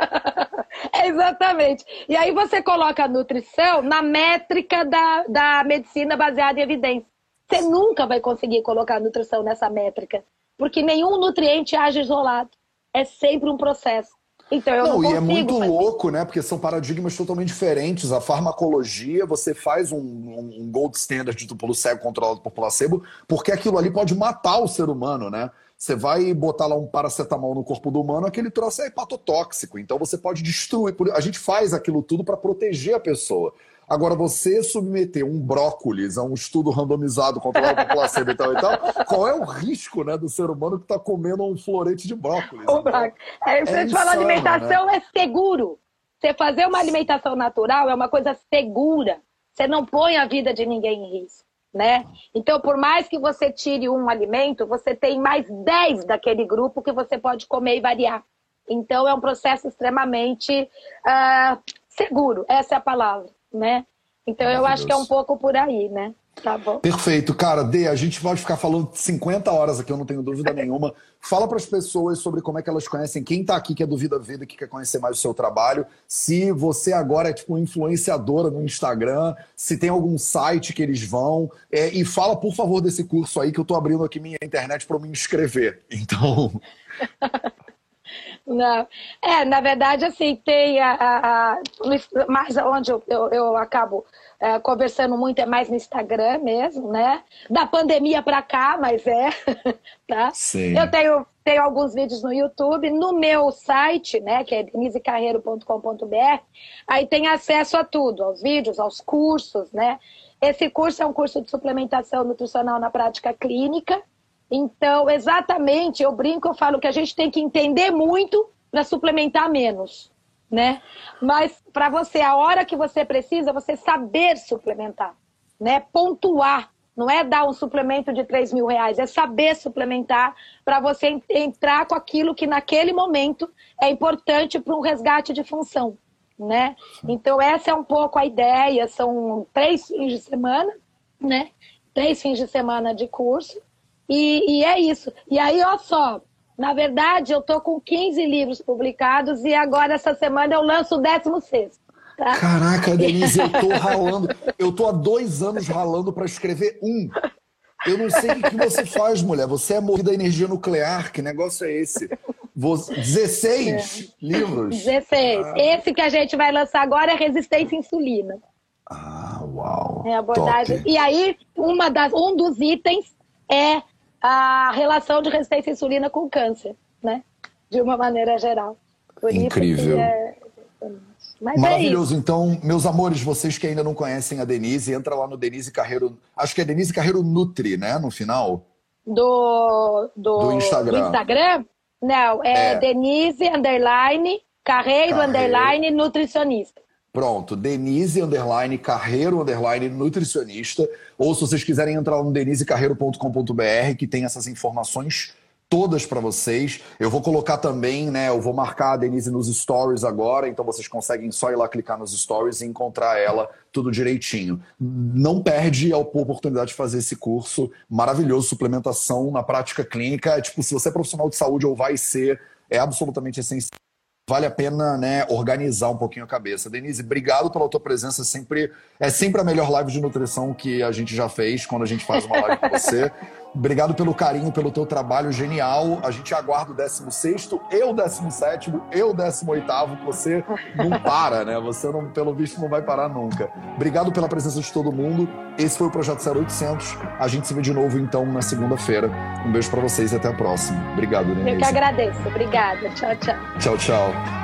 Exatamente. E aí você coloca a nutrição na métrica da, da medicina baseada em evidência. Você nunca vai conseguir colocar a nutrição nessa métrica, porque nenhum nutriente age isolado. É sempre um processo. Então eu não, não e é muito fazer. louco, né? Porque são paradigmas totalmente diferentes. A farmacologia, você faz um, um gold standard de duplo cego controlado por placebo, porque aquilo ali pode matar o ser humano, né? Você vai botar lá um paracetamol no corpo do humano, aquele troço é hepatotóxico. Então você pode destruir. A gente faz aquilo tudo para proteger a pessoa. Agora, você submeter um brócolis a um estudo randomizado controlado por placebo e tal e tal, qual é o risco né, do ser humano que está comendo um florete de brócolis? O brócolis. É, você é fala alimentação né? é seguro. Você fazer uma alimentação natural é uma coisa segura. Você não põe a vida de ninguém em risco. Né? Então, por mais que você tire um alimento, você tem mais 10 daquele grupo que você pode comer e variar. Então, é um processo extremamente uh, seguro, essa é a palavra né? Então eu acho que é um pouco por aí, né? Tá bom. Perfeito. Cara, Dê, a gente pode ficar falando 50 horas aqui, eu não tenho dúvida nenhuma. Fala para as pessoas sobre como é que elas conhecem, quem está aqui que é do Vida Vida, que quer conhecer mais o seu trabalho, se você agora é tipo influenciadora no Instagram, se tem algum site que eles vão, é, e fala, por favor, desse curso aí que eu estou abrindo aqui minha internet para me inscrever. Então... Não. É, na verdade, assim, tem a, a, a mais onde eu, eu, eu acabo é, conversando muito é mais no Instagram mesmo, né? Da pandemia para cá, mas é, tá? Sim. Eu tenho, tenho alguns vídeos no YouTube, no meu site, né, que é denisecarreiro.com.br, aí tem acesso a tudo, aos vídeos, aos cursos, né? Esse curso é um curso de suplementação nutricional na prática clínica, então, exatamente, eu brinco, eu falo que a gente tem que entender muito para suplementar menos, né? Mas para você, a hora que você precisa, você saber suplementar, né? Pontuar. Não é dar um suplemento de 3 mil reais, é saber suplementar para você entrar com aquilo que naquele momento é importante para um resgate de função, né? Então essa é um pouco a ideia, são três fins de semana, né? Três fins de semana de curso e, e é isso. E aí, olha só, na verdade, eu tô com 15 livros publicados e agora, essa semana, eu lanço o 16. Tá? Caraca, Denise, eu tô ralando. Eu tô há dois anos ralando para escrever um. Eu não sei o que você faz, mulher. Você é movida a energia nuclear. Que negócio é esse? Você... 16 é. livros? 16. Ah. Esse que a gente vai lançar agora é Resistência à Insulina. Ah, uau. É a abordagem. Top. E aí, uma das, um dos itens é a relação de resistência à insulina com câncer, né? De uma maneira geral. Por Incrível. É... Mas é Maravilhoso. É então, meus amores, vocês que ainda não conhecem a Denise, entra lá no Denise Carreiro. Acho que é Denise Carreiro Nutri, né? No final. Do, do, do Instagram. Instagram? Não, é, é. Denise underline Carreiro, Carreiro underline nutricionista. Pronto, Denise underline Carreiro underline nutricionista. Ou se vocês quiserem entrar no denisecarreiro.com.br, que tem essas informações todas para vocês. Eu vou colocar também, né? Eu vou marcar a Denise nos stories agora, então vocês conseguem só ir lá clicar nos stories e encontrar ela tudo direitinho. Não perde a oportunidade de fazer esse curso maravilhoso, suplementação na prática clínica. É, tipo, se você é profissional de saúde ou vai ser, é absolutamente essencial vale a pena né, organizar um pouquinho a cabeça. Denise, obrigado pela tua presença. Sempre, é sempre a melhor live de nutrição que a gente já fez quando a gente faz uma live com você. Obrigado pelo carinho, pelo teu trabalho genial. A gente aguarda o 16 e o 17 e o 18 Você não para, né? Você, não, pelo visto, não vai parar nunca. Obrigado pela presença de todo mundo. Esse foi o Projeto 0800. A gente se vê de novo, então, na segunda-feira. Um beijo para vocês e até a próxima. Obrigado, Denise. Eu que agradeço. Obrigada. Tchau, tchau. Tchau, tchau.